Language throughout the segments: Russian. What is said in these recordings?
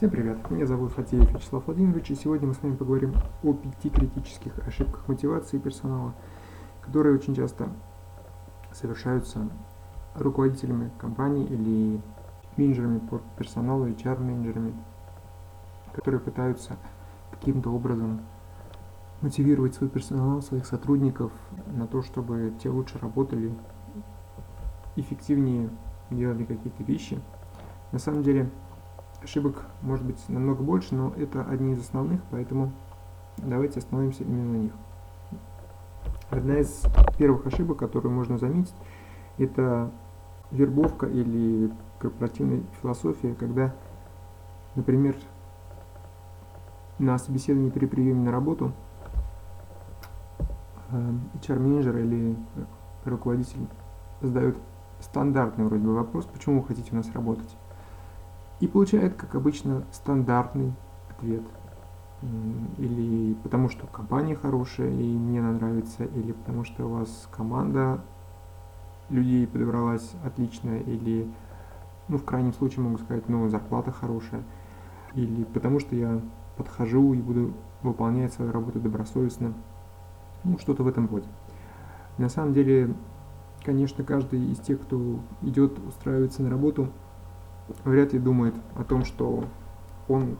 Всем привет, меня зовут Фатеев Вячеслав Владимирович, и сегодня мы с вами поговорим о пяти критических ошибках мотивации персонала, которые очень часто совершаются руководителями компаний или менеджерами по персоналу, HR-менеджерами, которые пытаются каким-то образом мотивировать свой персонал, своих сотрудников на то, чтобы те лучше работали, эффективнее делали какие-то вещи. На самом деле, Ошибок может быть намного больше, но это одни из основных, поэтому давайте остановимся именно на них. Одна из первых ошибок, которую можно заметить, это вербовка или корпоративная философия, когда, например, на собеседовании при приеме на работу э, HR-менеджер или руководитель задает стандартный вроде бы вопрос, почему вы хотите у нас работать и получает, как обычно, стандартный ответ. Или потому что компания хорошая и мне она нравится, или потому что у вас команда людей подобралась отличная, или, ну, в крайнем случае могу сказать, ну, зарплата хорошая, или потому что я подхожу и буду выполнять свою работу добросовестно, ну, что-то в этом роде. На самом деле, конечно, каждый из тех, кто идет устраиваться на работу, вряд ли думает о том, что он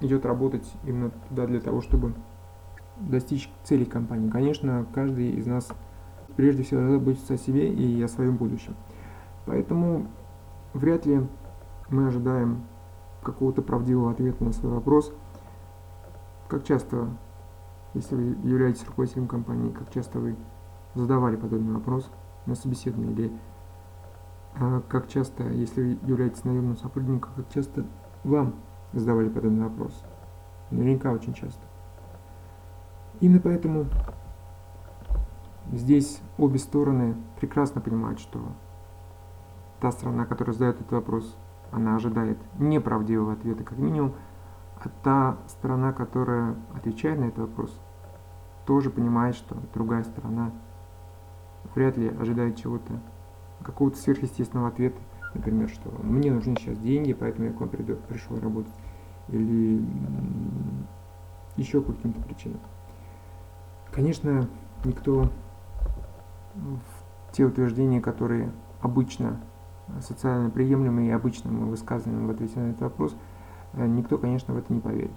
идет работать именно туда для того, чтобы достичь целей компании. Конечно, каждый из нас прежде всего заботится о себе и о своем будущем. Поэтому вряд ли мы ожидаем какого-то правдивого ответа на свой вопрос. Как часто, если вы являетесь руководителем компании, как часто вы задавали подобный вопрос на собеседовании или как часто, если вы являетесь наемным сотрудником, как часто вам задавали подобный вопрос? Наверняка очень часто. Именно поэтому здесь обе стороны прекрасно понимают, что та страна, которая задает этот вопрос, она ожидает неправдивого ответа как минимум, а та сторона, которая отвечает на этот вопрос, тоже понимает, что другая сторона вряд ли ожидает чего-то какого-то сверхъестественного ответа, например, что мне нужны сейчас деньги, поэтому я к вам приду, пришел работать, или еще по каким-то причинам. Конечно, никто в те утверждения, которые обычно социально приемлемые и обычно мы высказываем в ответе на этот вопрос, э, никто, конечно, в это не поверит.